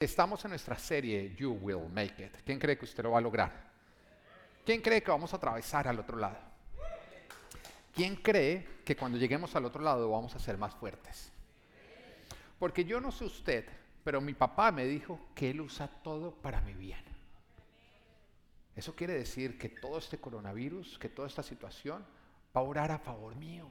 Estamos en nuestra serie You Will Make It. ¿Quién cree que usted lo va a lograr? ¿Quién cree que vamos a atravesar al otro lado? ¿Quién cree que cuando lleguemos al otro lado vamos a ser más fuertes? Porque yo no sé usted, pero mi papá me dijo que él usa todo para mi bien. Eso quiere decir que todo este coronavirus, que toda esta situación va a orar a favor mío,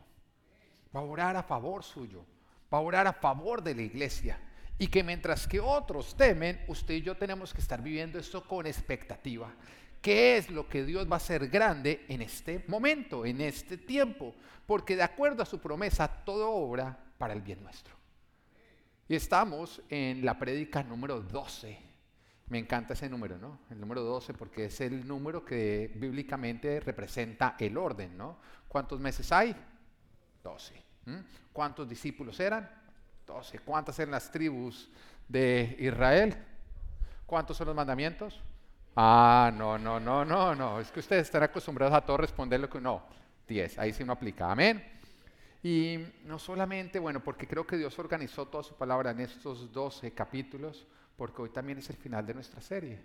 va a orar a favor suyo, va a orar a favor de la iglesia y que mientras que otros temen, usted y yo tenemos que estar viviendo esto con expectativa. ¿Qué es lo que Dios va a hacer grande en este momento, en este tiempo? Porque de acuerdo a su promesa, todo obra para el bien nuestro. Y estamos en la prédica número 12. Me encanta ese número, ¿no? El número 12 porque es el número que bíblicamente representa el orden, ¿no? ¿Cuántos meses hay? 12. ¿Cuántos discípulos eran? ¿Cuántas eran las tribus de Israel? ¿Cuántos son los mandamientos? Ah, no, no, no, no, no. Es que ustedes están acostumbrados a todo responder lo que no. 10, ahí sí no aplica. Amén. Y no solamente, bueno, porque creo que Dios organizó toda su palabra en estos 12 capítulos, porque hoy también es el final de nuestra serie.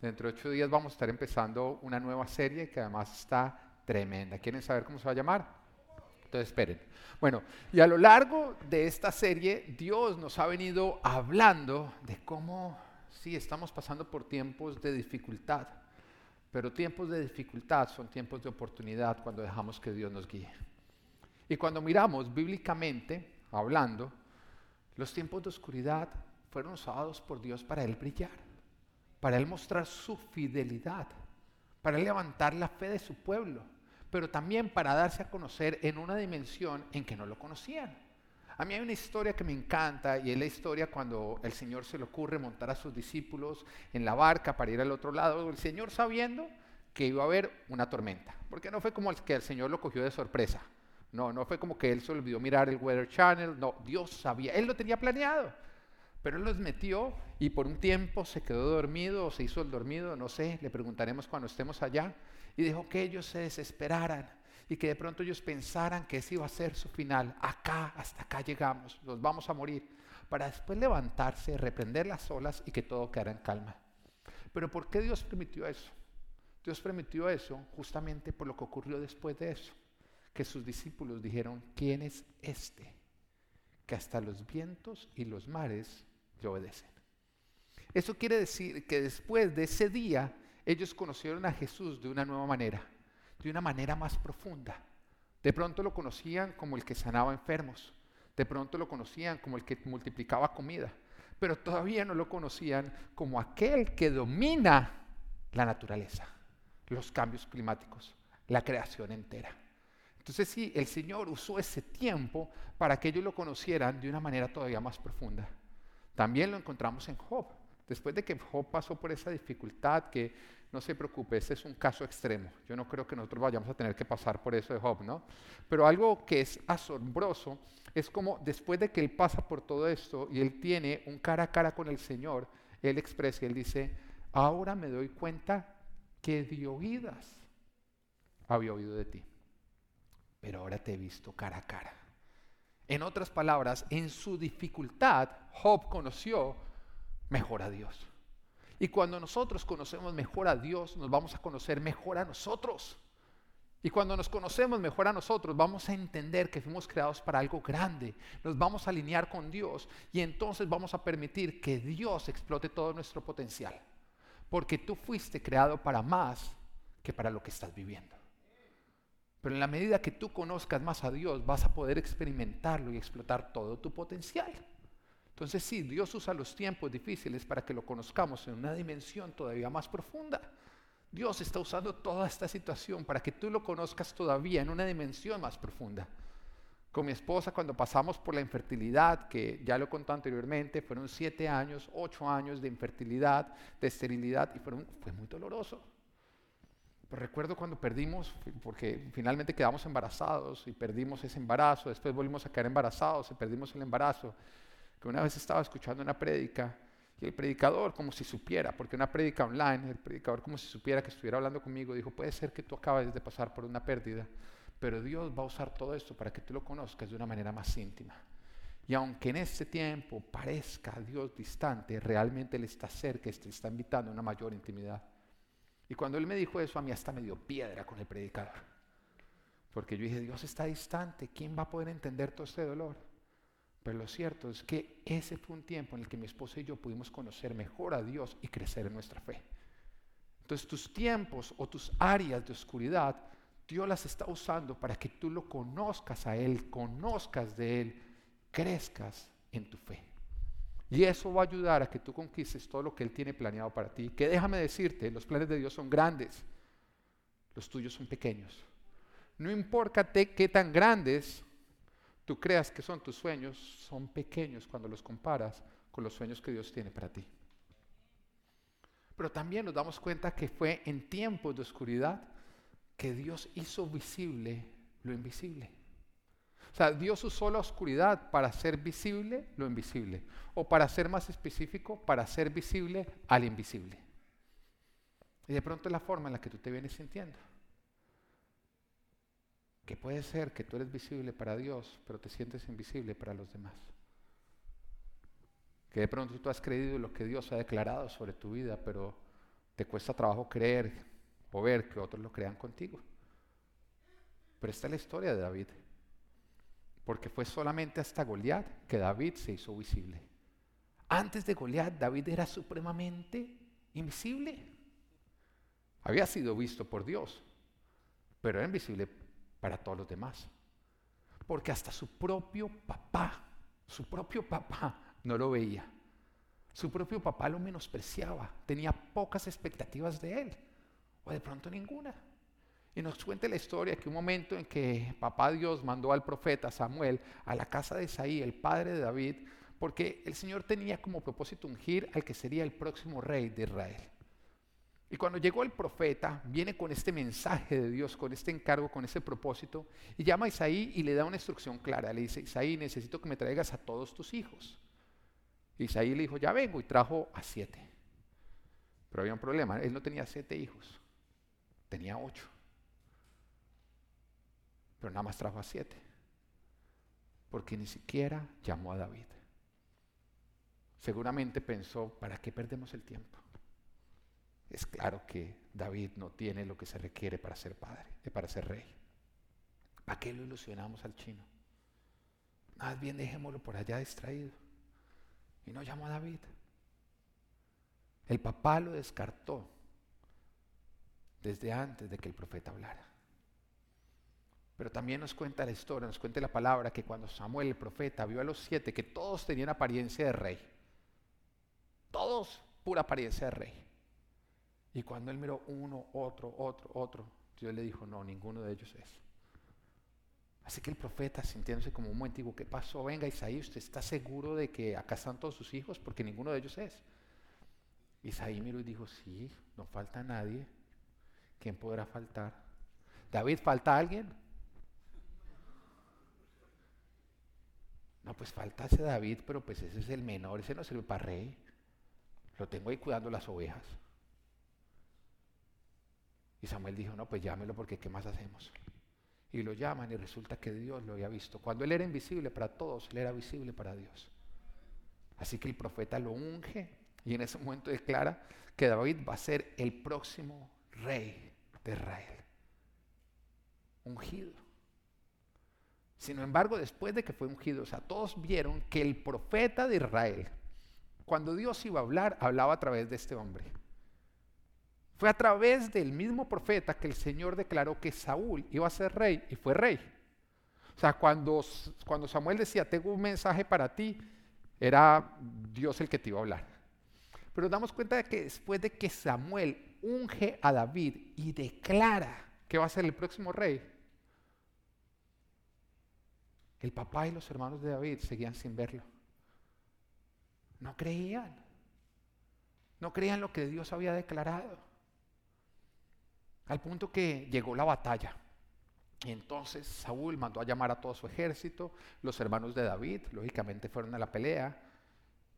Dentro de ocho días vamos a estar empezando una nueva serie que además está tremenda. ¿Quieren saber cómo se va a llamar? Entonces esperen. Bueno, y a lo largo de esta serie, Dios nos ha venido hablando de cómo, sí, estamos pasando por tiempos de dificultad, pero tiempos de dificultad son tiempos de oportunidad cuando dejamos que Dios nos guíe. Y cuando miramos bíblicamente, hablando, los tiempos de oscuridad fueron usados por Dios para Él brillar, para Él mostrar su fidelidad, para levantar la fe de su pueblo pero también para darse a conocer en una dimensión en que no lo conocían. A mí hay una historia que me encanta y es la historia cuando el Señor se le ocurre montar a sus discípulos en la barca para ir al otro lado, el Señor sabiendo que iba a haber una tormenta, porque no fue como que el Señor lo cogió de sorpresa, no, no fue como que él se olvidó mirar el Weather Channel, no, Dios sabía, él lo tenía planeado, pero él los metió y por un tiempo se quedó dormido o se hizo el dormido, no sé, le preguntaremos cuando estemos allá y dejó que ellos se desesperaran y que de pronto ellos pensaran que ese iba a ser su final. Acá, hasta acá llegamos, nos vamos a morir, para después levantarse, reprender las olas y que todo quedara en calma. Pero ¿por qué Dios permitió eso? Dios permitió eso justamente por lo que ocurrió después de eso, que sus discípulos dijeron, ¿quién es este? Que hasta los vientos y los mares le obedecen. Eso quiere decir que después de ese día ellos conocieron a Jesús de una nueva manera, de una manera más profunda. De pronto lo conocían como el que sanaba enfermos, de pronto lo conocían como el que multiplicaba comida, pero todavía no lo conocían como aquel que domina la naturaleza, los cambios climáticos, la creación entera. Entonces sí, el Señor usó ese tiempo para que ellos lo conocieran de una manera todavía más profunda. También lo encontramos en Job. Después de que Job pasó por esa dificultad, que no se preocupe, ese es un caso extremo. Yo no creo que nosotros vayamos a tener que pasar por eso de Job, ¿no? Pero algo que es asombroso es como después de que él pasa por todo esto y él tiene un cara a cara con el Señor, él expresa y él dice, ahora me doy cuenta que de oídas había oído de ti, pero ahora te he visto cara a cara. En otras palabras, en su dificultad, Job conoció mejor a Dios. Y cuando nosotros conocemos mejor a Dios, nos vamos a conocer mejor a nosotros. Y cuando nos conocemos mejor a nosotros, vamos a entender que fuimos creados para algo grande. Nos vamos a alinear con Dios y entonces vamos a permitir que Dios explote todo nuestro potencial. Porque tú fuiste creado para más que para lo que estás viviendo. Pero en la medida que tú conozcas más a Dios, vas a poder experimentarlo y explotar todo tu potencial. Entonces sí, Dios usa los tiempos difíciles para que lo conozcamos en una dimensión todavía más profunda. Dios está usando toda esta situación para que tú lo conozcas todavía en una dimensión más profunda. Con mi esposa, cuando pasamos por la infertilidad, que ya lo conté anteriormente, fueron siete años, ocho años de infertilidad, de esterilidad, y fueron, fue muy doloroso. Pero recuerdo cuando perdimos, porque finalmente quedamos embarazados y perdimos ese embarazo, después volvimos a quedar embarazados y perdimos el embarazo que una vez estaba escuchando una prédica y el predicador, como si supiera, porque una prédica online, el predicador como si supiera que estuviera hablando conmigo, dijo, puede ser que tú acabes de pasar por una pérdida, pero Dios va a usar todo esto para que tú lo conozcas de una manera más íntima. Y aunque en este tiempo parezca a Dios distante, realmente Él está cerca, te está invitando a una mayor intimidad. Y cuando Él me dijo eso, a mí hasta me dio piedra con el predicador. Porque yo dije, Dios está distante, ¿quién va a poder entender todo este dolor? Pero lo cierto es que ese fue un tiempo en el que mi esposa y yo pudimos conocer mejor a Dios y crecer en nuestra fe. Entonces tus tiempos o tus áreas de oscuridad, Dios las está usando para que tú lo conozcas a Él, conozcas de Él, crezcas en tu fe. Y eso va a ayudar a que tú conquistes todo lo que Él tiene planeado para ti. Que déjame decirte, los planes de Dios son grandes, los tuyos son pequeños. No importa qué tan grandes tú creas que son tus sueños, son pequeños cuando los comparas con los sueños que Dios tiene para ti. Pero también nos damos cuenta que fue en tiempos de oscuridad que Dios hizo visible lo invisible. O sea, Dios usó la oscuridad para hacer visible lo invisible. O para ser más específico, para hacer visible al invisible. Y de pronto es la forma en la que tú te vienes sintiendo. Que puede ser que tú eres visible para Dios, pero te sientes invisible para los demás que de pronto tú has creído lo que Dios ha declarado sobre tu vida, pero te cuesta trabajo creer o ver que otros lo crean contigo. Pero esta es la historia de David, porque fue solamente hasta Goliat que David se hizo visible. Antes de Goliat, David era supremamente invisible. Había sido visto por Dios, pero era invisible para todos los demás. Porque hasta su propio papá, su propio papá no lo veía. Su propio papá lo menospreciaba, tenía pocas expectativas de él, o de pronto ninguna. Y nos cuenta la historia que un momento en que papá Dios mandó al profeta Samuel a la casa de Isaí, el padre de David, porque el Señor tenía como propósito ungir al que sería el próximo rey de Israel. Y cuando llegó el profeta, viene con este mensaje de Dios, con este encargo, con ese propósito, y llama a Isaí y le da una instrucción clara. Le dice, Isaí, necesito que me traigas a todos tus hijos. Isaí le dijo, ya vengo, y trajo a siete. Pero había un problema, él no tenía siete hijos, tenía ocho. Pero nada más trajo a siete. Porque ni siquiera llamó a David. Seguramente pensó, ¿para qué perdemos el tiempo? Es claro que David no tiene lo que se requiere para ser padre, eh, para ser rey. ¿Para qué lo ilusionamos al chino? Más bien dejémoslo por allá distraído. Y no llamó a David. El papá lo descartó desde antes de que el profeta hablara. Pero también nos cuenta la historia, nos cuenta la palabra que cuando Samuel, el profeta, vio a los siete que todos tenían apariencia de rey, todos pura apariencia de rey. Y cuando él miró uno, otro, otro, otro, Dios le dijo, no, ninguno de ellos es. Así que el profeta, sintiéndose como un momentico, ¿qué pasó? Venga, Isaí, ¿usted está seguro de que acá están todos sus hijos? Porque ninguno de ellos es. Isaí miró y dijo, sí, no falta nadie. ¿Quién podrá faltar? David, ¿falta alguien? No, pues falta ese David, pero pues ese es el menor, ese no sirve para rey. Lo tengo ahí cuidando las ovejas. Y Samuel dijo, no, pues llámelo porque ¿qué más hacemos? y lo llaman y resulta que Dios lo había visto. Cuando él era invisible para todos, él era visible para Dios. Así que el profeta lo unge y en ese momento declara que David va a ser el próximo rey de Israel. Ungido. Sin embargo, después de que fue ungido, o sea, todos vieron que el profeta de Israel, cuando Dios iba a hablar, hablaba a través de este hombre. Fue a través del mismo profeta que el Señor declaró que Saúl iba a ser rey y fue rey. O sea, cuando, cuando Samuel decía, tengo un mensaje para ti, era Dios el que te iba a hablar. Pero nos damos cuenta de que después de que Samuel unge a David y declara que va a ser el próximo rey, el papá y los hermanos de David seguían sin verlo. No creían. No creían lo que Dios había declarado. Al punto que llegó la batalla. Y entonces Saúl mandó a llamar a todo su ejército, los hermanos de David, lógicamente fueron a la pelea.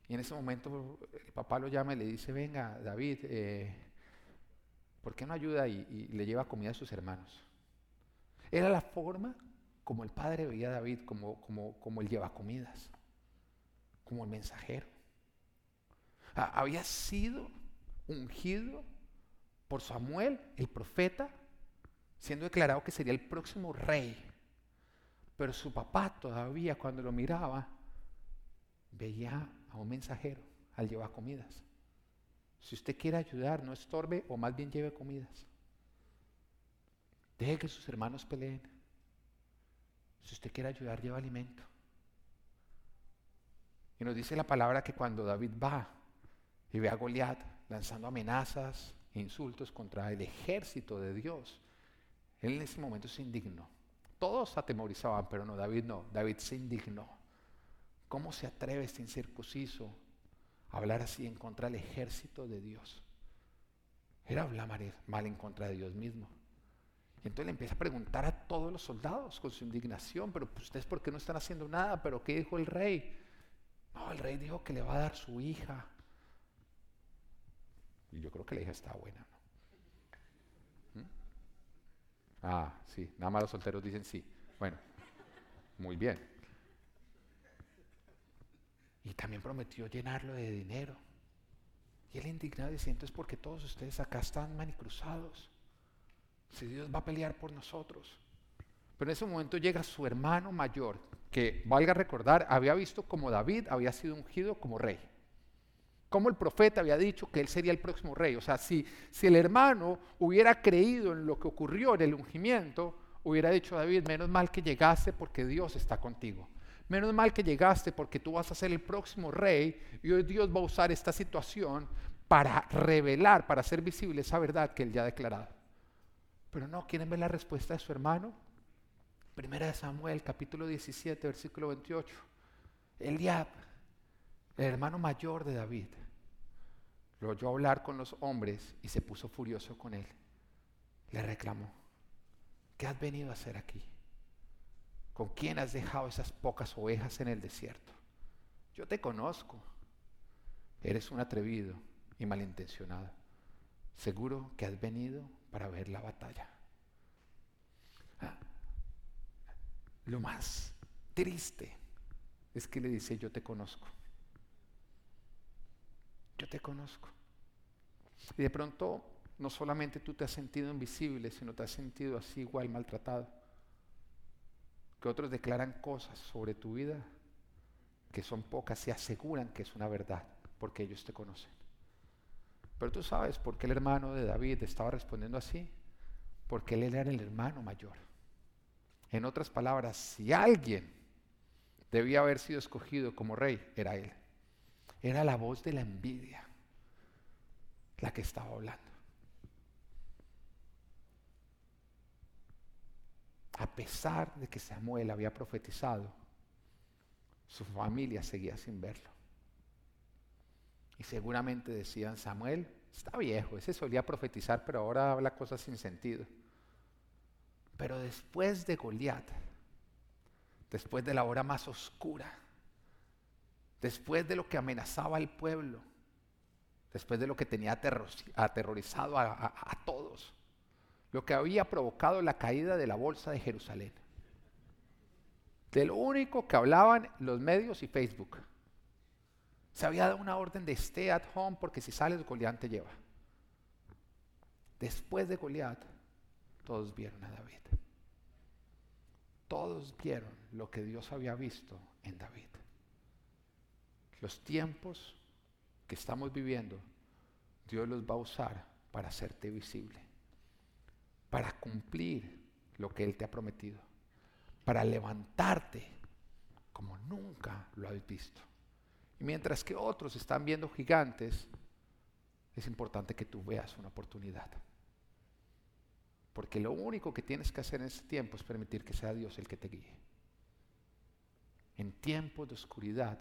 Y en ese momento el papá lo llama y le dice, venga David, eh, ¿por qué no ayuda y, le lleva comida a sus hermanos? Era la forma como el padre veía a David, como, como, como el lleva comidas. como el mensajero. Había sido ungido por Samuel, el profeta, siendo declarado que sería el próximo rey. Pero su papá todavía cuando lo miraba, veía a un mensajero al llevar comidas. Si usted quiere ayudar, no estorbe o más bien lleve comidas. Deje que sus hermanos peleen. Si usted quiere ayudar, lleva alimento. Y nos dice la palabra que cuando David va y ve a Goliat lanzando amenazas insultos contra el ejército de Dios, él en ese momento se indignó. Todos atemorizaban, pero no, David no. David se indignó. ¿Cómo se atreve este incircunciso a hablar así en contra del ejército de Dios? Era hablar mal en contra de Dios mismo. Y entonces le empieza a preguntar a todos los soldados con su indignación, pero pues, ustedes por qué no están haciendo nada, pero ¿qué dijo el rey? No, el rey dijo que le va a dar su hija. Y yo creo que la hija está buena, ¿no? ¿Mm? Ah, sí, nada más los solteros dicen sí. Bueno, muy bien. Y también prometió llenarlo de dinero. Y él indignado dice, entonces porque todos ustedes acá están manicruzados si Dios va a pelear por nosotros. Pero en ese momento llega su hermano mayor, que valga recordar, había visto como David había sido ungido como rey. Como el profeta había dicho que él sería el próximo rey. O sea, si, si el hermano hubiera creído en lo que ocurrió en el ungimiento, hubiera dicho David, menos mal que llegaste porque Dios está contigo. Menos mal que llegaste porque tú vas a ser el próximo rey y hoy Dios va a usar esta situación para revelar, para hacer visible esa verdad que él ya ha declarado. Pero no, ¿quieren ver la respuesta de su hermano? Primera de Samuel, capítulo 17, versículo 28. Eliab, el hermano mayor de David, lo oyó hablar con los hombres y se puso furioso con él. Le reclamó, ¿qué has venido a hacer aquí? ¿Con quién has dejado esas pocas ovejas en el desierto? Yo te conozco. Eres un atrevido y malintencionado. Seguro que has venido para ver la batalla. Ah, lo más triste es que le dice, yo te conozco. Yo te conozco. Y de pronto no solamente tú te has sentido invisible, sino te has sentido así igual maltratado. Que otros declaran cosas sobre tu vida que son pocas y aseguran que es una verdad, porque ellos te conocen. Pero tú sabes por qué el hermano de David estaba respondiendo así. Porque él era el hermano mayor. En otras palabras, si alguien debía haber sido escogido como rey, era él. Era la voz de la envidia la que estaba hablando. A pesar de que Samuel había profetizado, su familia seguía sin verlo. Y seguramente decían, Samuel está viejo, ese solía profetizar, pero ahora habla cosas sin sentido. Pero después de Goliat, después de la hora más oscura, después de lo que amenazaba al pueblo, después de lo que tenía aterrorizado a, todos, lo que había provocado la caída de la bolsa de Jerusalén, de lo único que hablaban los medios y Facebook, se había dado una orden de stay at home porque si sales Goliat te lleva. Después de Goliat, todos vieron a David. Todos vieron lo que Dios había visto en David. Los tiempos que estamos viviendo, Dios los va a usar para hacerte visible, para cumplir lo que Él te ha prometido, para levantarte como nunca lo has visto mientras que otros están viendo gigantes, es importante que tú veas una oportunidad. Porque lo único que tienes que hacer en este tiempo es permitir que sea Dios el que te guíe. En tiempos de oscuridad,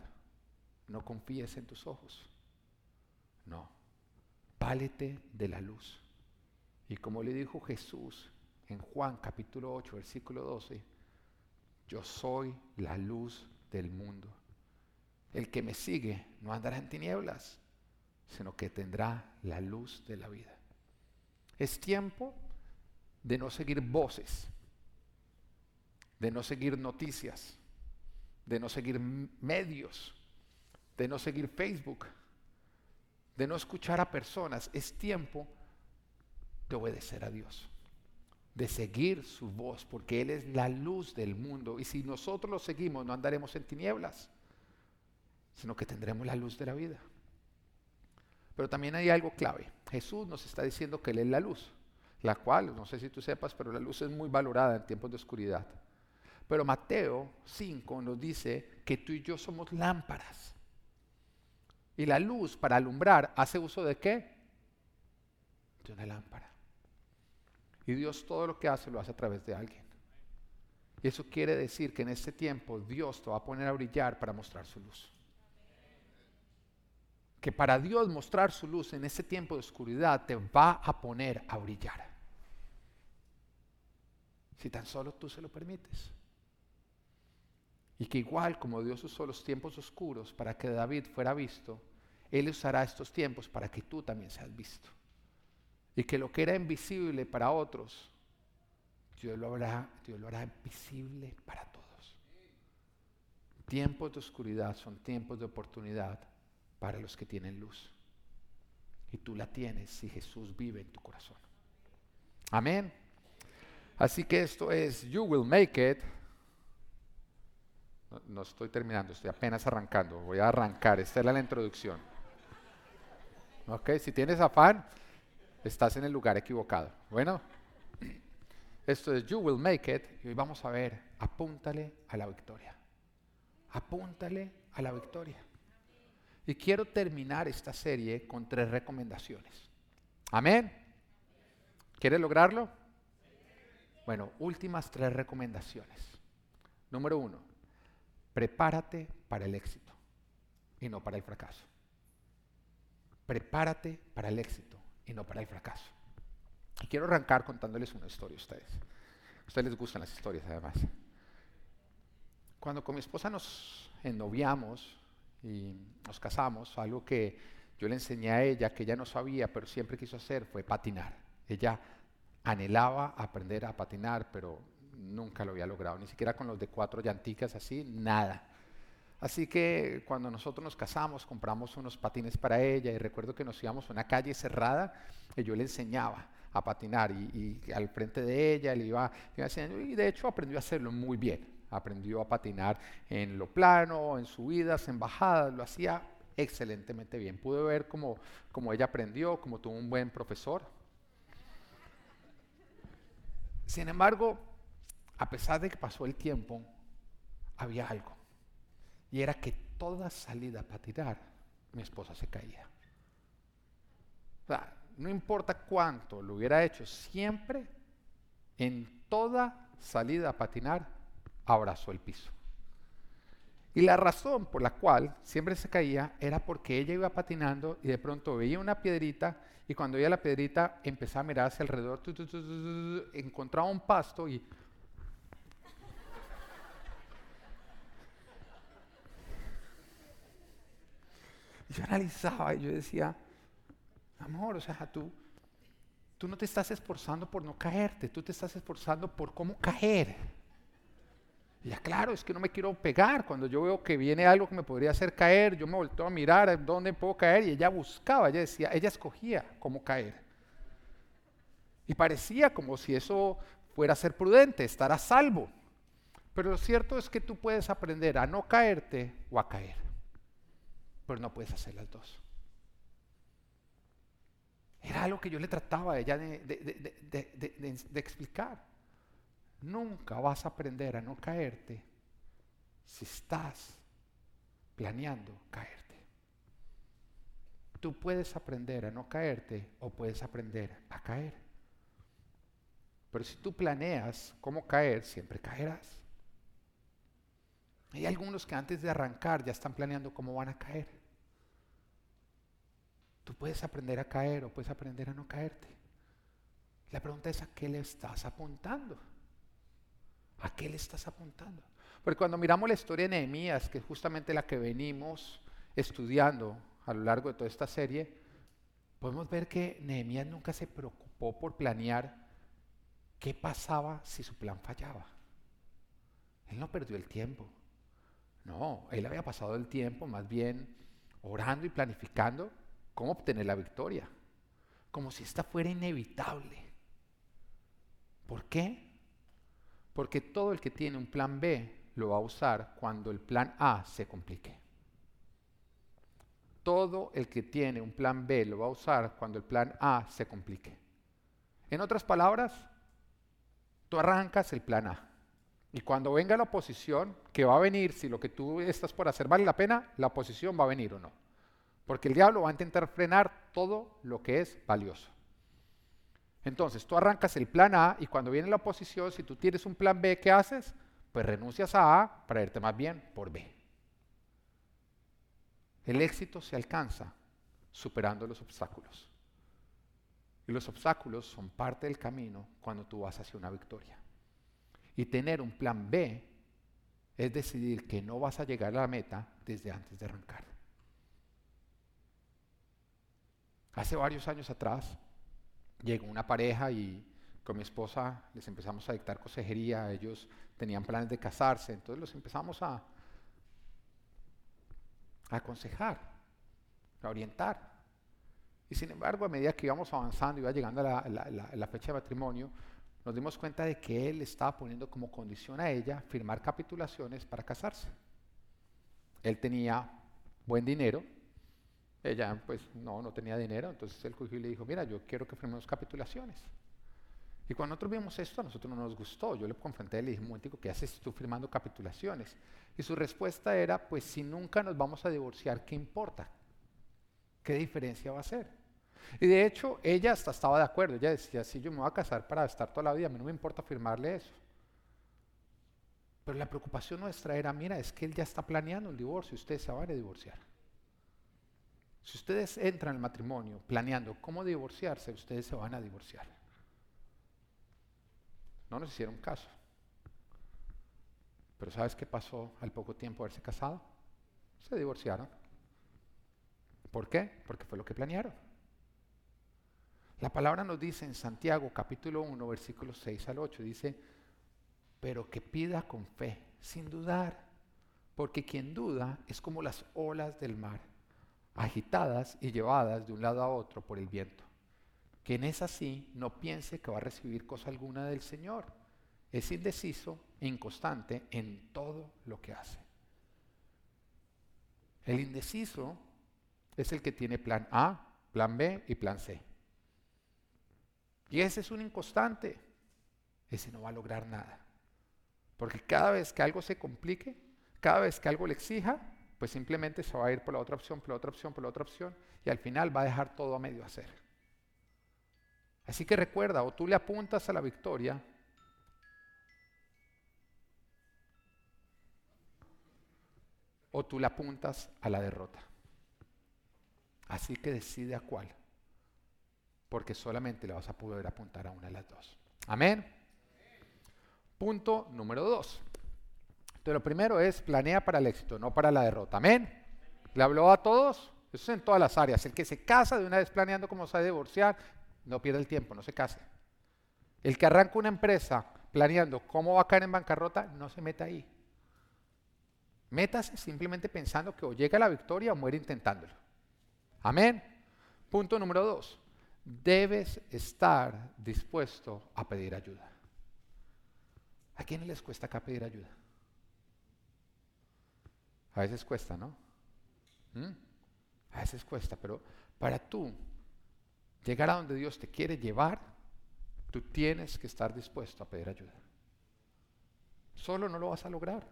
no confíes en tus ojos. No, válete de la luz. Y como le dijo Jesús en Juan capítulo 8, versículo 12, yo soy la luz del mundo. El que me sigue no andará en tinieblas, sino que tendrá la luz de la vida. Es tiempo de no seguir voces, de no seguir noticias, de no seguir medios, de no seguir Facebook, de no escuchar a personas. Es tiempo de obedecer a Dios, de seguir su voz, porque Él es la luz del mundo. Y si nosotros lo seguimos, no andaremos en tinieblas, sino que tendremos la luz de la vida. Pero también hay algo clave. Jesús nos está diciendo que Él es la luz, la cual, no sé si tú sepas, pero la luz es muy valorada en tiempos de oscuridad. Pero Mateo 5 nos dice que tú y yo somos lámparas. Y la luz para alumbrar hace uso de qué? De una lámpara. Y Dios todo lo que hace lo hace a través de alguien. Y eso quiere decir que en este tiempo Dios te va a poner a brillar para mostrar su luz. Que para Dios mostrar su luz en este tiempo de oscuridad te va a poner a brillar. Si tan solo tú se lo permites. Y que igual como Dios usó los tiempos oscuros para que David fuera visto, Él usará estos tiempos para que tú también seas visto. Y que lo que era invisible para otros, Dios lo hará, visible para todos. Tiempos de oscuridad son tiempos de oportunidad para los que tienen luz. Y tú la tienes si Jesús vive en tu corazón. Amén. Así que esto es You Will Make It. No, no, estoy terminando, estoy apenas arrancando. Voy a arrancar. Esta es la introducción. Ok, si tienes afán, estás en el lugar equivocado. Bueno, esto es You Will Make It y hoy vamos a ver, apúntale a la victoria. Apúntale a la victoria. Y quiero terminar esta serie con tres recomendaciones. Amén. ¿Quieres lograrlo? Bueno, últimas tres recomendaciones. Número uno, prepárate para el éxito y no para el fracaso. Prepárate para el éxito y no para el fracaso. Y quiero arrancar contándoles una historia a ustedes. A ustedes les gustan las historias además. Cuando con mi esposa nos ennoviamos y nos casamos, algo que yo le enseñé a ella, que ella no sabía, pero siempre quiso hacer, fue patinar. Ella anhelaba aprender a patinar, pero nunca lo había logrado, ni siquiera con los de cuatro llanticas así, nada. Así que cuando nosotros nos casamos, compramos unos patines para ella y recuerdo que nos íbamos a una calle cerrada y yo le enseñaba a patinar y, al frente de ella le iba, le y de hecho aprendió a hacerlo muy bien. Aprendió a patinar en lo plano, en subidas, en bajadas, lo hacía excelentemente bien. Pude ver cómo, cómo ella aprendió, cómo tuvo un buen profesor. Sin embargo, a pesar de que pasó el tiempo, había algo. Y era que toda salida para tirar, mi esposa se caía. O sea, no importa cuánto lo hubiera hecho, siempre en toda salida a patinar abrazó el piso. Y la razón por la cual siempre se caía era porque ella iba patinando y de pronto veía una piedrita y cuando veía la piedrita empezaba a mirar hacia alrededor, tu, encontraba un pasto y Yo analizaba y yo decía, amor, o sea, tú, tú no te estás esforzando por no caerte, tú te estás esforzando por cómo caer. Y ya claro, es que no me quiero pegar. Cuando yo veo que viene algo que me podría hacer caer, yo me volteo a mirar dónde puedo caer y ella buscaba, ella decía, ella escogía cómo caer. Y parecía como si eso fuera a ser prudente, estar a salvo. Pero lo cierto es que tú puedes aprender a no caerte o a caer pero no puedes hacer las dos. Era algo que yo le trataba a ella de, de, explicar. Nunca vas a aprender a no caerte si estás planeando caerte. Tú puedes aprender a no caerte o puedes aprender a caer. Pero si tú planeas cómo caer, siempre caerás. Hay algunos que antes de arrancar ya están planeando cómo van a caer. Tú puedes aprender a caer o puedes aprender a no caerte. La pregunta es a qué le estás apuntando. ¿A qué le estás apuntando? Porque cuando miramos la historia de Nehemías, que es justamente la que venimos estudiando a lo largo de toda esta serie, podemos ver que Nehemías nunca se preocupó por planear qué pasaba si su plan fallaba. Él no perdió el tiempo. No, él había pasado el tiempo más bien orando y planificando cómo obtener la victoria, como si esta fuera inevitable. ¿Por qué? Porque todo el que tiene un plan B lo va a usar cuando el plan A se complique. Todo el que tiene un plan B lo va a usar cuando el plan A se complique. En otras palabras, tú arrancas el plan A. Y cuando venga la oposición, que va a venir, si lo que tú estás por hacer vale la pena, la oposición va a venir o no. Porque el diablo va a intentar frenar todo lo que es valioso. Entonces, tú arrancas el plan A y cuando viene la oposición, si tú tienes un plan B, ¿qué haces? Pues renuncias a A para irte más bien por B. El éxito se alcanza superando los obstáculos. Y los obstáculos son parte del camino cuando tú vas hacia una victoria. Y tener un plan B es decidir que no vas a llegar a la meta desde antes de arrancar. Hace varios años atrás llegó una pareja y con mi esposa les empezamos a dictar consejería, ellos tenían planes de casarse, entonces los empezamos a, aconsejar, a orientar. Y sin embargo, a medida que íbamos avanzando, iba llegando a la, fecha de matrimonio, nos dimos cuenta de que él estaba poniendo como condición a ella firmar capitulaciones para casarse. Él tenía buen dinero, ella pues no, no tenía dinero, entonces cogió y le dijo, mira, yo quiero que firmemos capitulaciones. Y cuando nosotros vimos esto, a nosotros no nos gustó. Yo le confronté y le dije, momentico, ¿qué haces tú firmando capitulaciones? Y su respuesta era, pues si nunca nos vamos a divorciar, ¿qué importa? ¿Qué diferencia va a hacer? Y de hecho, ella hasta estaba de acuerdo. Ella decía, sí, yo me voy a casar para estar toda la vida, a mí no me importa firmarle eso. Pero la preocupación nuestra era, mira, es que él ya está planeando un divorcio, ustedes se van a divorciar. Si ustedes entran al matrimonio planeando cómo divorciarse, ustedes se van a divorciar. No nos hicieron caso. Pero ¿sabes qué pasó al poco tiempo de haberse casado? Se divorciaron. ¿Por qué? Porque fue lo que planearon. La palabra nos dice en Santiago capítulo 1 versículos 6 al 8, dice, pero que pida con fe, sin dudar, porque quien duda es como las olas del mar, agitadas y llevadas de un lado a otro por el viento. Quien es así no piense que va a recibir cosa alguna del Señor es indeciso e inconstante en todo lo que hace. El indeciso es el que tiene plan A, plan B y plan C. Y ese es un inconstante. Ese no va a lograr nada. Porque cada vez que algo se complique, cada vez que algo le exija, pues simplemente se va a ir por la otra opción, por la otra opción, por la otra opción, y al final va a dejar todo a medio hacer. Así que recuerda, o tú le apuntas a la victoria, o tú le apuntas a la derrota. Así que decide a cuál, porque solamente le vas a poder apuntar a una de las dos. Amén. Punto número dos. Entonces lo primero es planea para el éxito, no para la derrota. Amén. ¿Le habló a todos? Eso es en todas las áreas. El que se casa de una vez planeando cómo se va a divorciar, no pierde el tiempo, no se case. El que arranca una empresa planeando cómo va a caer en bancarrota, no se meta ahí. Métase simplemente pensando que o llega la victoria o muere intentándolo. Amén. Punto número dos. Debes estar dispuesto a pedir ayuda. ¿A quién les cuesta acá pedir ayuda? A veces cuesta, ¿no? ¿Mm? A veces cuesta, pero para tú llegar a donde Dios te quiere llevar, tú tienes que estar dispuesto a pedir ayuda. Solo no lo vas a lograr.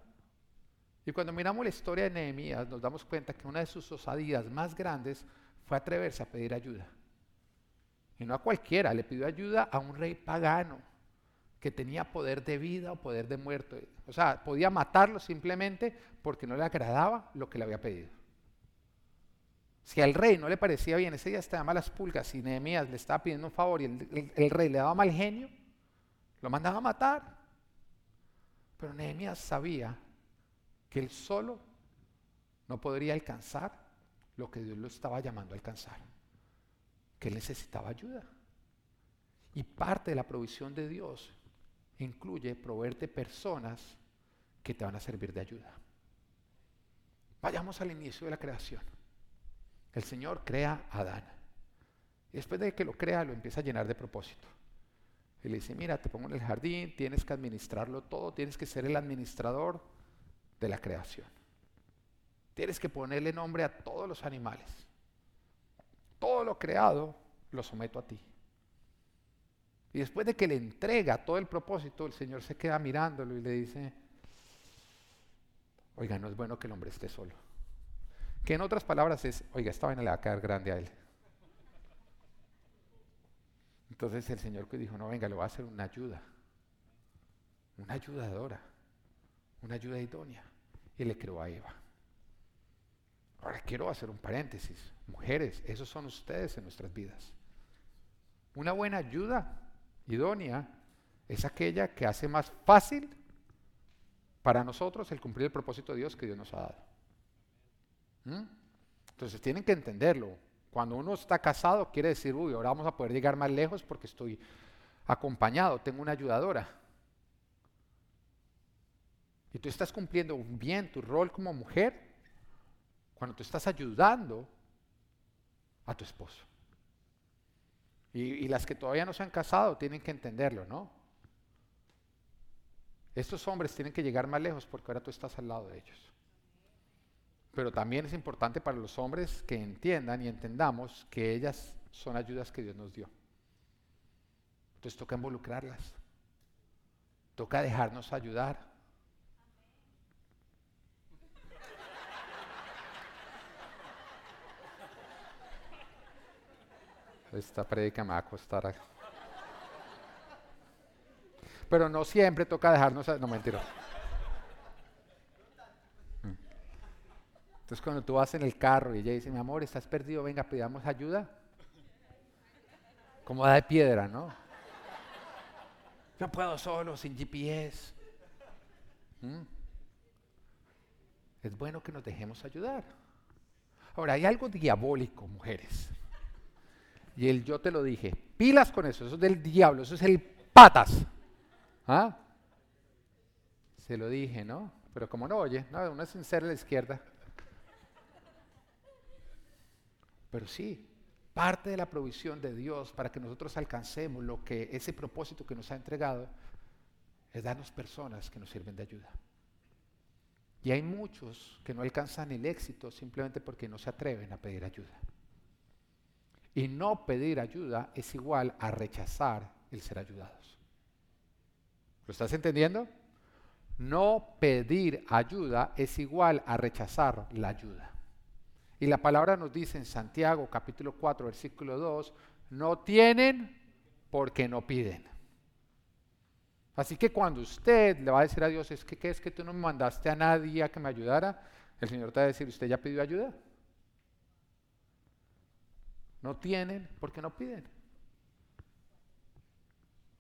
Y cuando miramos la historia de Nehemías, nos damos cuenta que una de sus osadías más grandes fue atreverse a pedir ayuda. Y no a cualquiera, le pidió ayuda a un rey pagano que tenía poder de vida o poder de muerte. O sea, podía matarlo simplemente porque no le agradaba lo que le había pedido. Si al rey no le parecía bien, ese día estaba las pulgas y Nehemías le estaba pidiendo un favor y el, el rey le daba mal genio, lo mandaba a matar. Pero Nehemías sabía que él solo no podría alcanzar lo que Dios lo estaba llamando a alcanzar, que él necesitaba ayuda. Y parte de la provisión de Dios incluye proveerte personas que te van a servir de ayuda. Vayamos al inicio de la creación. El Señor crea a Adán. Y después de que lo crea, lo empieza a llenar de propósito. Y le dice, mira, te pongo en el jardín, tienes que administrarlo todo, tienes que ser el administrador de la creación. Tienes que ponerle nombre a todos los animales. Todo lo creado lo someto a ti. Y después de que le entrega todo el propósito, el Señor se queda mirándolo y le dice, oiga, no es bueno que el hombre esté solo. Que en otras palabras es, oiga, esta vaina le va a quedar grande a él. Entonces el Señor dijo, no, venga, le voy a hacer una ayuda, una ayudadora, una ayuda idónea. Y le creó a Eva. Ahora quiero hacer un paréntesis. Mujeres, esos son ustedes en nuestras vidas. Una buena ayuda idónea es aquella que hace más fácil para nosotros el cumplir el propósito de Dios que Dios nos ha dado. ¿Mm? Entonces tienen que entenderlo. Cuando uno está casado quiere decir, uy, ahora vamos a poder llegar más lejos porque estoy acompañado, tengo una ayudadora. Y tú estás cumpliendo bien tu rol como mujer cuando tú estás ayudando a tu esposo. Y, las que todavía no se han casado tienen que entenderlo, ¿no? Estos hombres tienen que llegar más lejos porque ahora tú estás al lado de ellos. Pero también es importante para los hombres que entiendan y entendamos que ellas son ayudas que Dios nos dio. Entonces toca involucrarlas. Toca dejarnos ayudar. Esta predica me va a costar. Pero no siempre toca dejarnos. No, mentira. Mm. Entonces, cuando tú vas en el carro y ella dice, mi amor, estás perdido, venga, pidamos ayuda. Como da de piedra, ¿no? Yo puedo solo, sin GPS. ¿Mm? Es bueno que nos dejemos ayudar. Ahora, hay algo diabólico, mujeres. Y él, yo te lo dije, pilas con eso, eso es del diablo, eso es el patas. ¿Ah? Se lo dije, ¿no? Pero como no oye, no, uno es sincero a la izquierda. Pero sí, parte de la provisión de Dios para que nosotros alcancemos lo que ese propósito que nos ha entregado es darnos personas que nos sirven de ayuda. Y hay muchos que no alcanzan el éxito simplemente porque no se atreven a pedir ayuda. Y no pedir ayuda es igual a rechazar el ser ayudados. ¿Lo estás entendiendo? No pedir ayuda es igual a rechazar la ayuda. Y la palabra nos dice en Santiago capítulo 4 versículo 2, no tienen porque no piden. Así que cuando usted le va a decir a Dios, es que ¿qué es que tú no me mandaste a nadie a que me ayudara? El Señor te va a decir, ¿usted ya pidió ayuda? No tienen porque no piden.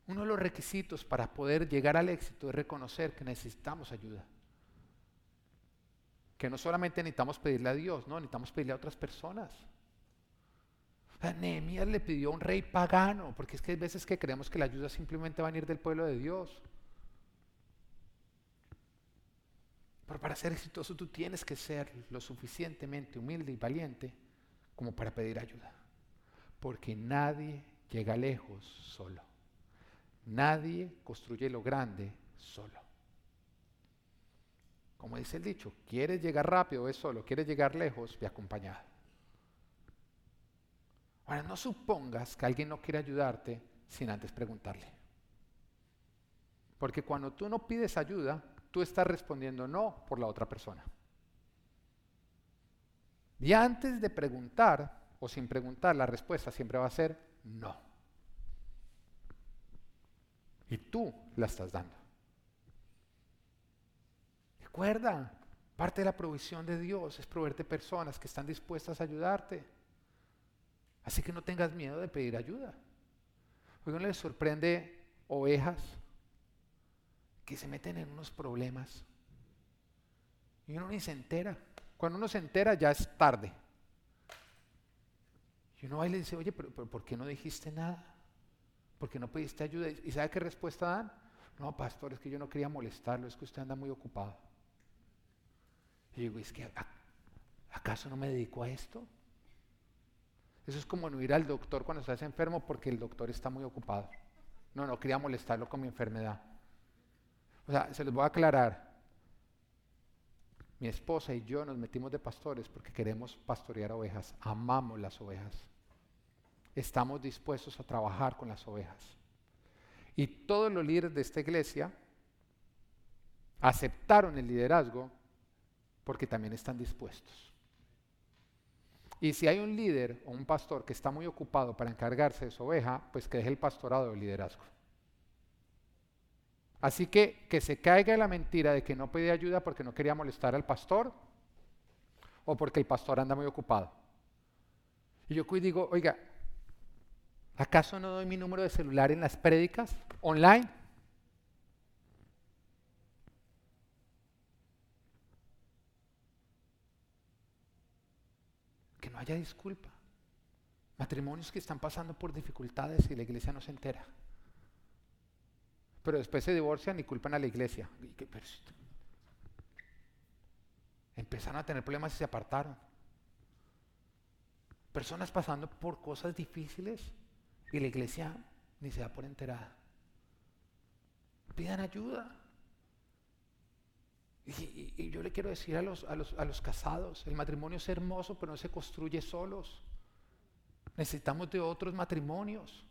Uno de los requisitos para poder llegar al éxito es reconocer que necesitamos ayuda. Que no solamente necesitamos pedirle a Dios, no, necesitamos pedirle a otras personas. Nehemías le pidió a un rey pagano, porque es que hay veces que creemos que la ayuda simplemente va a venir del pueblo de Dios. Pero para ser exitoso tú tienes que ser lo suficientemente humilde y valiente como para pedir ayuda porque nadie llega lejos solo. Nadie construye lo grande solo. Como dice el dicho, quieres llegar rápido, es solo, quieres llegar lejos, ve acompañado. Ahora, no supongas que alguien no quiere ayudarte sin antes preguntarle. Porque cuando tú no pides ayuda, tú estás respondiendo no por la otra persona. Y antes de preguntar, o sin preguntar, la respuesta siempre va a ser no. Y tú la estás dando. Recuerda, parte de la provisión de Dios es proveerte personas que están dispuestas a ayudarte. Así que no tengas miedo de pedir ayuda. Hoy uno le sorprende ovejas que se meten en unos problemas y uno ni se entera. Cuando uno se entera ya es tarde. Y uno va y le dice, oye, pero, ¿por qué no dijiste nada? ¿Por qué no pediste ayuda? ¿Y sabe qué respuesta dan? No, pastor, es que yo no quería molestarlo, es que usted anda muy ocupado. Y digo, es que ¿acaso no me dedico a esto? Eso es como no ir al doctor cuando estás enfermo porque el doctor está muy ocupado. No, no quería molestarlo con mi enfermedad. O sea, se los voy a aclarar. Mi esposa y yo nos metimos de pastores porque queremos pastorear ovejas. Amamos las ovejas. Estamos dispuestos a trabajar con las ovejas. Y todos los líderes de esta iglesia aceptaron el liderazgo porque también están dispuestos. Y si hay un líder o un pastor que está muy ocupado para encargarse de su oveja, pues que deje el pastorado del liderazgo. Así que que se caiga la mentira de que no pedía ayuda porque no quería molestar al pastor o porque el pastor anda muy ocupado. Y yo digo, oiga, ¿acaso no doy mi número de celular en las prédicas online? Que no haya disculpa. Matrimonios que están pasando por dificultades y la iglesia no se entera. Pero después se divorcian y culpan a la iglesia. Empezaron a tener problemas y se apartaron. Personas pasando por cosas difíciles y la iglesia ni se da por enterada. Pidan ayuda. Y, yo le quiero decir a los, a, los, a los casados, el matrimonio es hermoso, pero no se construye solos. Necesitamos de otros matrimonios.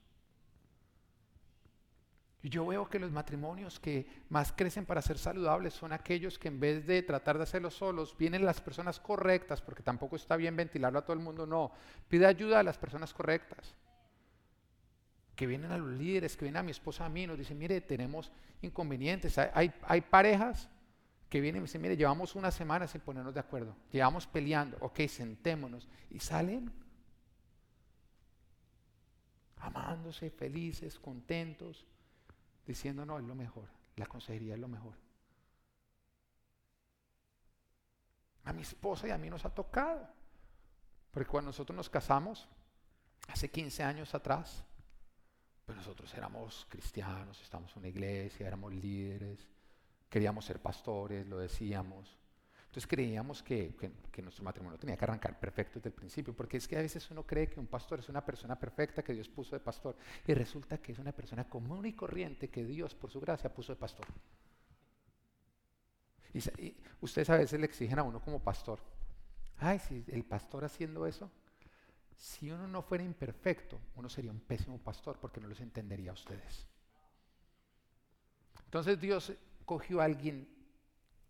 Yo veo que los matrimonios que más crecen para ser saludables son aquellos que en vez de tratar de hacerlo solos, vienen las personas correctas, porque tampoco está bien ventilarlo a todo el mundo, no. Pide ayuda a las personas correctas. Que vienen a los líderes, que vienen a mi esposa a mí, nos dicen, mire, tenemos inconvenientes. Hay, hay parejas que vienen y me dicen, mire, llevamos una semana sin ponernos de acuerdo, llevamos peleando, ok, sentémonos, y salen amándose, felices, contentos, diciendo, no, es lo mejor, la consejería es lo mejor. A mi esposa y a mí nos ha tocado, porque cuando nosotros nos casamos, hace 15 años atrás, pues nosotros éramos cristianos, estamos en una iglesia, éramos líderes, Queríamos ser pastores, lo decíamos. Entonces creíamos que, nuestro matrimonio tenía que arrancar perfecto desde el principio, porque es que a veces uno cree que un pastor es una persona perfecta que Dios puso de pastor, y resulta que es una persona común y corriente que Dios, por su gracia, puso de pastor. Y, y ustedes a veces le exigen a uno como pastor, ay, si el pastor haciendo eso, si uno no fuera imperfecto, uno sería un pésimo pastor porque no los entendería a ustedes. Entonces Dios cogió a alguien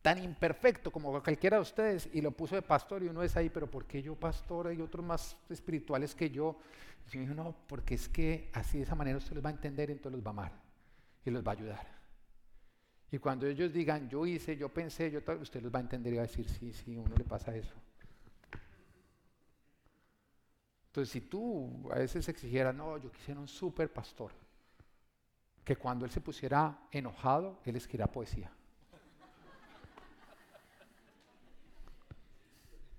tan imperfecto como cualquiera de ustedes y lo puso de pastor y uno es ahí, pero ¿por qué yo pastor? y otros más espirituales que yo. Y yo dijo, no, porque es que así de esa manera usted los va a entender y entonces los va a amar y los va a ayudar. Y cuando ellos digan, yo hice, yo pensé, yo usted los va a entender y va a decir, sí, sí, a uno le pasa eso. Entonces, si tú a veces exigieras, no, yo quisiera un super pastor, que cuando él se pusiera enojado, él escribirá poesía.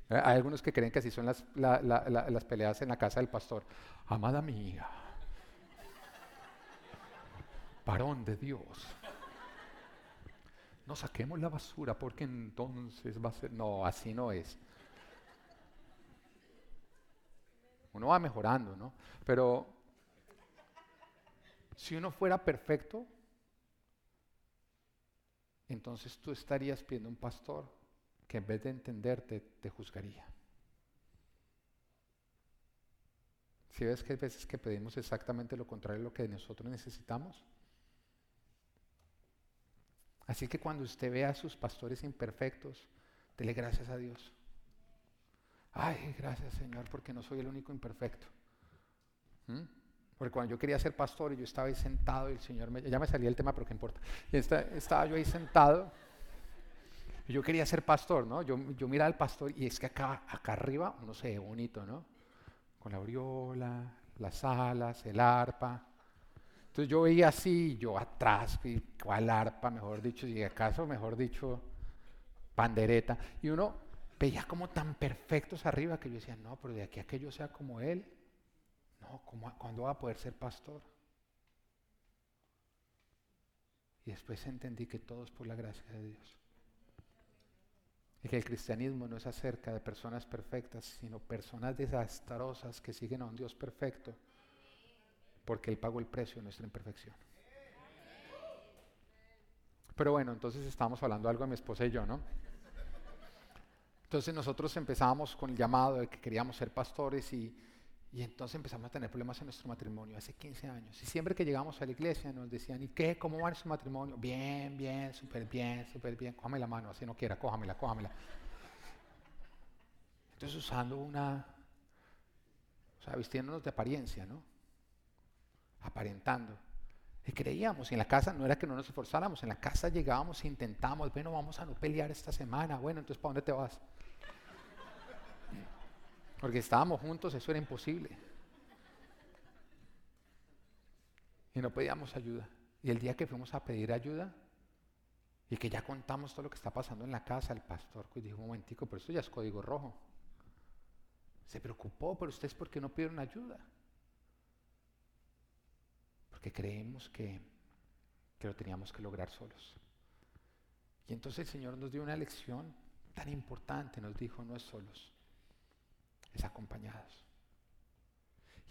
Hay algunos que creen que así son las, las peleas en la casa del pastor. Amada mía, varón de Dios, no saquemos la basura porque entonces va a ser... No, así no es. Uno va mejorando, ¿no? Pero si uno fuera perfecto, entonces tú estarías pidiendo un pastor que en vez de entenderte te juzgaría. Si ves que hay veces que pedimos exactamente lo contrario de lo que nosotros necesitamos. Así que cuando usted vea a sus pastores imperfectos, dele gracias a Dios. Ay, gracias Señor, porque no soy el único imperfecto. ¿Mm? Porque cuando yo quería ser pastor y yo estaba ahí sentado y el Señor me... Ya me salía el tema, pero qué importa. Estaba yo ahí sentado yo quería ser pastor, ¿no? Yo, yo miraba al pastor y es que acá, acá arriba uno se ve bonito, ¿no? Con la aureola, las alas, el arpa. Entonces yo veía así, yo atrás, ¿cuál arpa, mejor dicho? Y acaso, mejor dicho, pandereta. Y uno veía como tan perfectos arriba que yo decía, no, pero de aquí a que yo sea como él, no, ¿cuándo va a poder ser pastor? Y después entendí que todo es por la gracia de Dios. Y que el cristianismo no es acerca de personas perfectas, sino personas desastrosas que siguen a un Dios perfecto, porque Él pagó el precio de nuestra imperfección. Pero bueno, entonces estábamos hablando algo de mi esposa y yo, ¿no? Entonces nosotros empezábamos con el llamado de que queríamos ser pastores y, y entonces empezamos a tener problemas en nuestro matrimonio hace 15 años. Y siempre que llegamos a la iglesia nos decían, ¿y qué? ¿Cómo va su matrimonio? Bien, bien, súper bien, súper bien. Cójame la mano, así no quiera, cójamela, cójamela. Entonces usando una, o sea, vistiéndonos de apariencia, ¿no? Aparentando. Y creíamos, y en la casa no era que no nos esforzáramos, en la casa llegábamos e intentábamos, bueno, vamos a no pelear esta semana, bueno, entonces ¿para dónde te vas? Porque estábamos juntos, eso era imposible. Y no pedíamos ayuda. Y el día que fuimos a pedir ayuda, y que ya contamos todo lo que está pasando en la casa, el pastor pues dijo, un momentico, pero esto ya es código rojo. Se preocupó, pero ustedes por qué no pidieron ayuda? Porque creemos que, que lo teníamos que lograr solos. Y entonces el Señor nos dio una lección tan importante, nos dijo, no es solos es acompañados.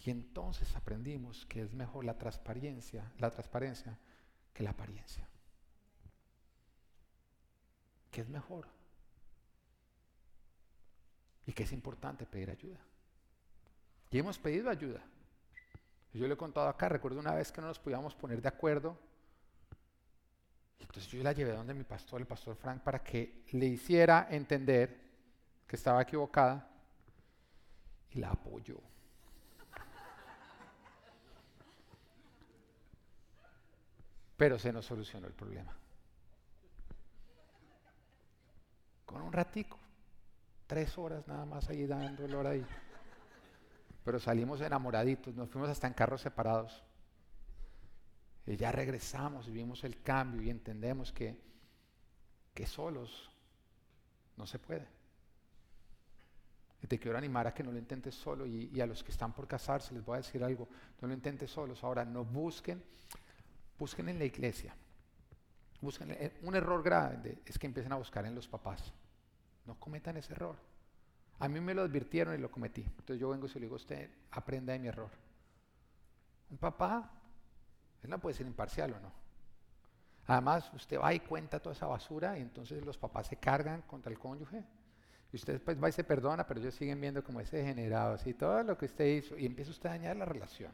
Y entonces aprendimos que es mejor la transparencia, la transparencia que la apariencia. Que es mejor. Y que es importante pedir ayuda. Y hemos pedido ayuda. Yo le he contado acá, recuerdo una vez que no nos podíamos poner de acuerdo. Entonces yo la llevé donde mi pastor, el pastor Frank, para que le hiciera entender que estaba equivocada y la apoyó. Pero se nos solucionó el problema. Con un ratico, tres horas nada más ahí dando el ahí. Pero salimos enamoraditos, nos fuimos hasta en carros separados. Y ya regresamos y vimos el cambio y entendemos que, que solos no se puede. Te quiero animar a que no lo intentes solo y, a los que están por casarse les voy a decir algo, no lo intentes solos. Ahora, no busquen, busquen en la iglesia. Busquen, eh, un error grave es que empiecen a buscar en los papás. No cometan ese error. A mí me lo advirtieron y lo cometí. Entonces yo vengo y se lo digo a usted, aprenda de mi error. Un papá, él no puede ser imparcial o no. Además, usted va y cuenta toda esa basura y entonces los papás se cargan contra el cónyuge y usted después va y se perdona, pero ellos siguen viendo como ese generado, así todo lo que usted hizo, y empieza usted a dañar la relación.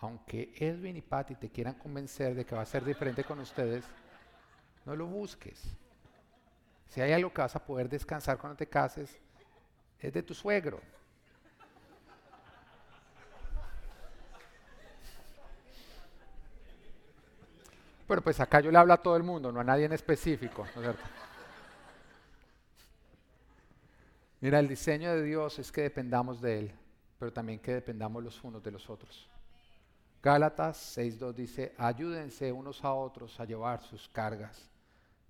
Aunque Edwin y Patty te quieran convencer de que va a ser diferente con ustedes, no lo busques. Si hay algo que vas a poder descansar cuando te cases, es de tu suegro. Bueno, pues acá yo le hablo a todo el mundo, no a nadie en específico, ¿no es cierto? Mira, el diseño de Dios es que dependamos de Él, pero también que dependamos los unos de los otros. Gálatas 6.2 dice, ayúdense unos a otros a llevar sus cargas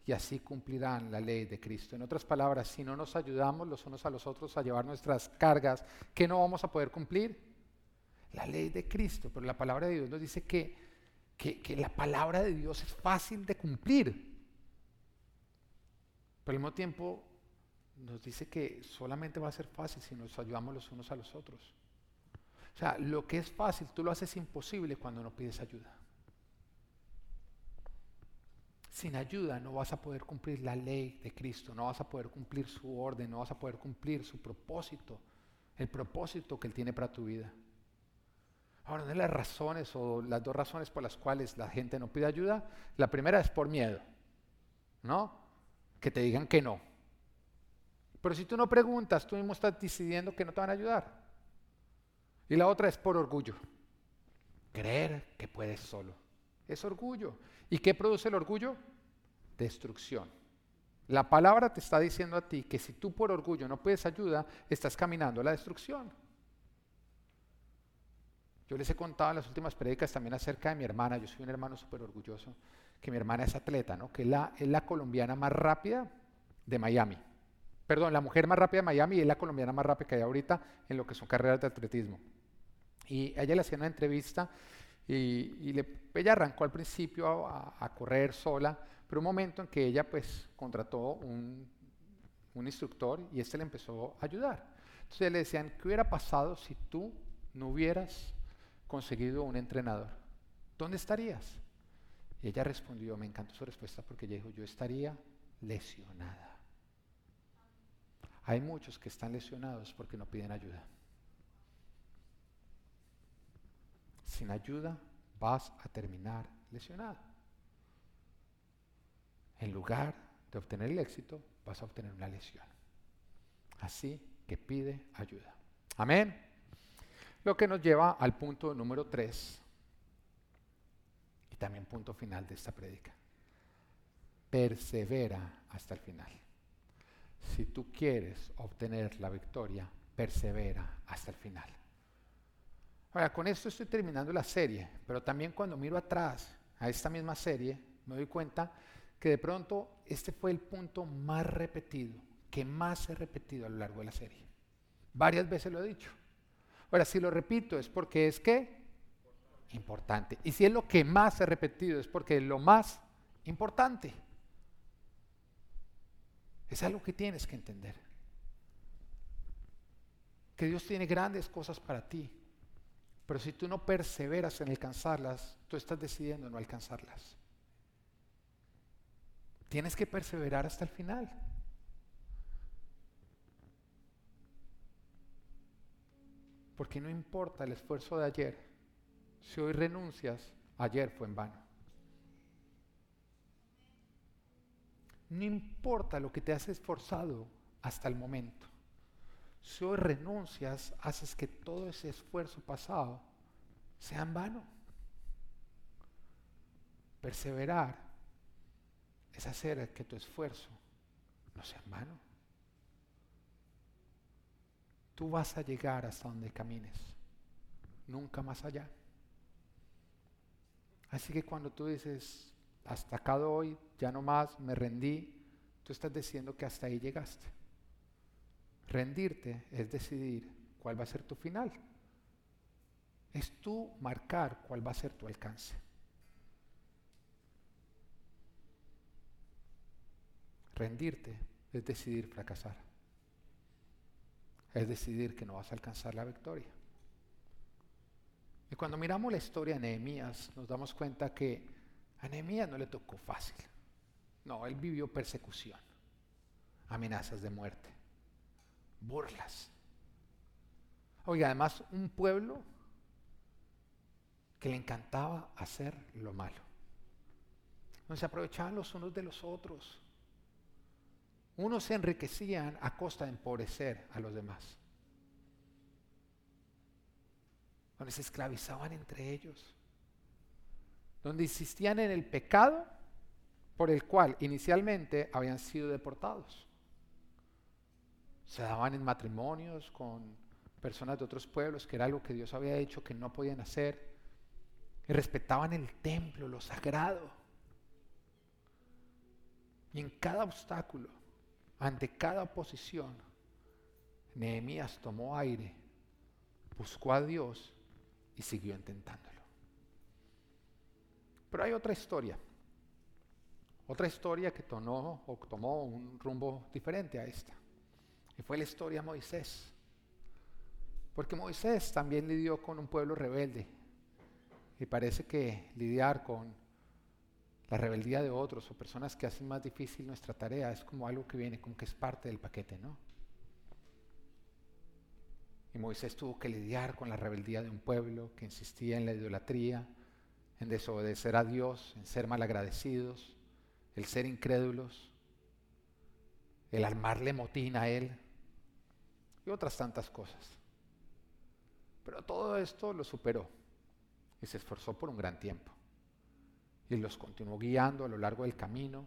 y así cumplirán la ley de Cristo. En otras palabras, si no nos ayudamos los unos a los otros a llevar nuestras cargas, ¿qué no vamos a poder cumplir? La ley de Cristo, pero la palabra de Dios nos dice que que, la palabra de Dios es fácil de cumplir. Pero al mismo tiempo nos dice que solamente va a ser fácil si nos ayudamos los unos a los otros. O sea, lo que es fácil, tú lo haces imposible cuando no pides ayuda. Sin ayuda no vas a poder cumplir la ley de Cristo, no vas a poder cumplir su orden, no vas a poder cumplir su propósito, el propósito que Él tiene para tu vida. Ahora, una de las razones o las dos razones por las cuales la gente no pide ayuda, la primera es por miedo, ¿no? Que te digan que no. Pero si tú no preguntas, tú mismo estás decidiendo que no te van a ayudar. Y la otra es por orgullo. Creer que puedes solo. Es orgullo. ¿Y qué produce el orgullo? Destrucción. La palabra te está diciendo a ti que si tú por orgullo no pides ayuda, estás caminando a la destrucción. Yo les he contado en las últimas prédicas también acerca de mi hermana, yo soy un hermano súper orgulloso, que mi hermana es atleta, ¿no? que es la, es la colombiana más rápida de Miami. Perdón, la mujer más rápida de Miami y es la colombiana más rápida que hay ahorita en lo que son carreras de atletismo. Y ella le hacía una entrevista y, ella arrancó al principio a, correr sola pero un momento en que ella pues contrató un, un instructor y este le empezó a ayudar. Entonces le decían, ¿qué hubiera pasado si tú no hubieras conseguido un entrenador? ¿Dónde estarías? Y ella respondió, me encantó su respuesta porque ella dijo, yo estaría lesionada. Hay muchos que están lesionados porque no piden ayuda. Sin ayuda vas a terminar lesionado. En lugar de obtener el éxito, vas a obtener una lesión. Así que pide ayuda. Amén. Lo que nos lleva al punto número 3 y también punto final de esta prédica. Persevera hasta el final. Si tú quieres obtener la victoria, persevera hasta el final. Ahora, con esto estoy terminando la serie, pero también cuando miro atrás a esta misma serie, me doy cuenta que de pronto este fue el punto más repetido, que más he repetido a lo largo de la serie. Varias veces lo he dicho. Ahora, si lo repito es porque es que importante. Y si es lo que más he repetido es porque es lo más importante. Es algo que tienes que entender. Que Dios tiene grandes cosas para ti. Pero si tú no perseveras en alcanzarlas, tú estás decidiendo no alcanzarlas. Tienes que perseverar hasta el final. Porque no importa el esfuerzo de ayer, si hoy renuncias, ayer fue en vano. No importa lo que te has esforzado hasta el momento. Si hoy renuncias, haces que todo ese esfuerzo pasado sea en vano. Perseverar es hacer que tu esfuerzo no sea en vano. Tú vas a llegar hasta donde camines, nunca más allá. Así que cuando tú dices, hasta acá doy, ya no más, me rendí, tú estás diciendo que hasta ahí llegaste. Rendirte es decidir cuál va a ser tu final. Es tú marcar cuál va a ser tu alcance. Rendirte es decidir fracasar. Es decidir que no vas a alcanzar la victoria. Y cuando miramos la historia de Nehemías, nos damos cuenta que a Nehemías no le tocó fácil. No, él vivió persecución, amenazas de muerte, burlas. Oiga, además un pueblo que le encantaba hacer lo malo. Donde se aprovechaban los unos de los otros. Unos se enriquecían a costa de empobrecer a los demás. Donde se esclavizaban entre ellos. Donde insistían en el pecado por el cual inicialmente habían sido deportados. Se daban en matrimonios con personas de otros pueblos, que era algo que Dios había hecho que no podían hacer. Y respetaban el templo, lo sagrado. Y en cada obstáculo, ante cada oposición, Nehemías tomó aire, buscó a Dios y siguió intentándolo. Pero hay otra historia, otra historia que tomó, o tomó un rumbo diferente a esta. Y fue la historia de Moisés. Porque Moisés también lidió con un pueblo rebelde. Y parece que lidiar con la rebeldía de otros o personas que hacen más difícil nuestra tarea es como algo que viene, como que es parte del paquete, ¿no? Y Moisés tuvo que lidiar con la rebeldía de un pueblo que insistía en la idolatría, en desobedecer a Dios, en ser malagradecidos, el ser incrédulos, el armarle motín a Él y otras tantas cosas. Pero todo esto lo superó y se esforzó por un gran tiempo y los continuó guiando a lo largo del camino,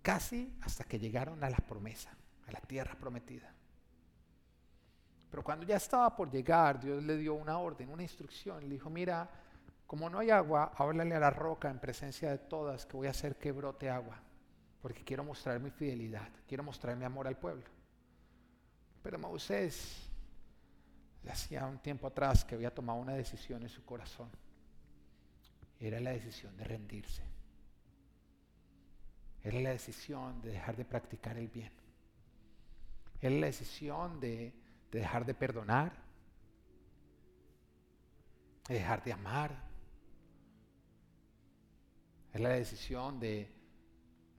casi hasta que llegaron a la promesa, a la tierra prometida. Pero cuando ya estaba por llegar, Dios le dio una orden, una instrucción. Le dijo, mira, como no hay agua, háblale a la roca en presencia de todas que voy a hacer que brote agua, porque quiero mostrar mi fidelidad, quiero mostrar mi amor al pueblo. Pero Moisés, hacía un tiempo atrás que había tomado una decisión en su corazón era la decisión de rendirse. Era la decisión de dejar de practicar el bien. Era la decisión de, de dejar de perdonar, de dejar de amar. Es la decisión de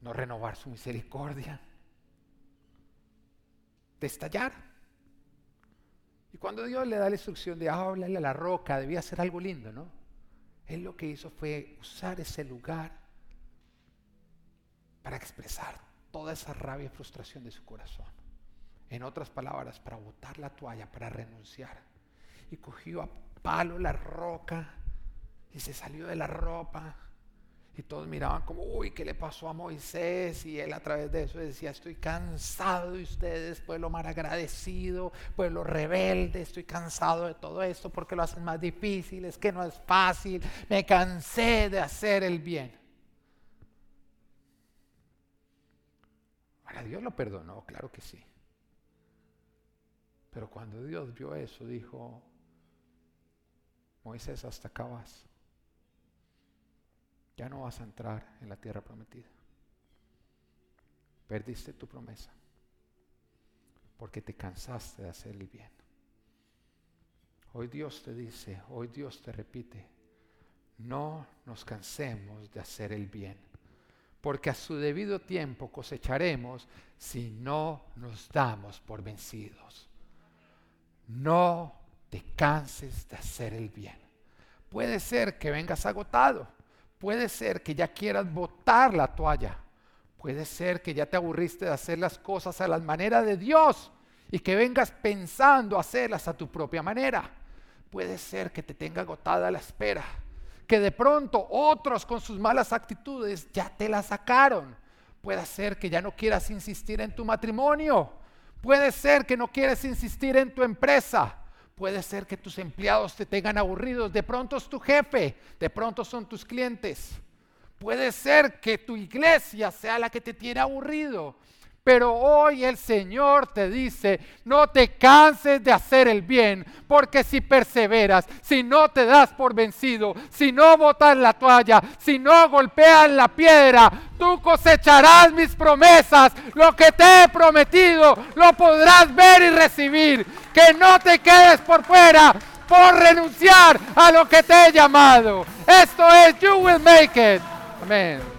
no renovar su misericordia, de estallar. Y cuando Dios le da la instrucción de hablarle a la roca, debía hacer algo lindo, ¿no? Él lo que hizo fue usar ese lugar para expresar toda esa rabia y frustración de su corazón. En otras palabras, para botar la toalla, para renunciar. Y cogió a palo la roca y se salió de la ropa y todos miraban como, uy, ¿qué le pasó a Moisés? Y él a través de eso decía, estoy cansado de ustedes, pueblo agradecido, pueblo rebelde, estoy cansado de todo esto porque lo hacen más difícil, es que no es fácil, me cansé de hacer el bien. Ahora Dios lo perdonó, claro que sí. Pero cuando Dios vio eso, dijo, Moisés, hasta acá vas ya no vas a entrar en la tierra prometida. Perdiste tu promesa porque te cansaste de hacer el bien. Hoy Dios te dice, hoy Dios te repite, no nos cansemos de hacer el bien, porque a su debido tiempo cosecharemos si no nos damos por vencidos. No te canses de hacer el bien. Puede ser que vengas agotado Puede ser que ya quieras botar la toalla. Puede ser que ya te aburriste de hacer las cosas a la manera de Dios y que vengas pensando hacerlas a tu propia manera. Puede ser que te tenga agotada la espera. Que de pronto otros con sus malas actitudes ya te la sacaron. Puede ser que ya no quieras insistir en tu matrimonio. Puede ser que no quieres insistir en tu empresa. Puede ser que tus empleados te tengan aburridos, de pronto es tu jefe, de pronto son tus clientes. Puede ser que tu iglesia sea la que te tiene aburrido. Pero hoy el Señor te dice, no te canses de hacer el bien, porque si perseveras, si no te das por vencido, si no botas la toalla, si no golpeas la piedra, tú cosecharás mis promesas. Lo que te he prometido, lo podrás ver y recibir. Que no te quedes por fuera por renunciar a lo que te he llamado. Esto es You Will Make It. Amén.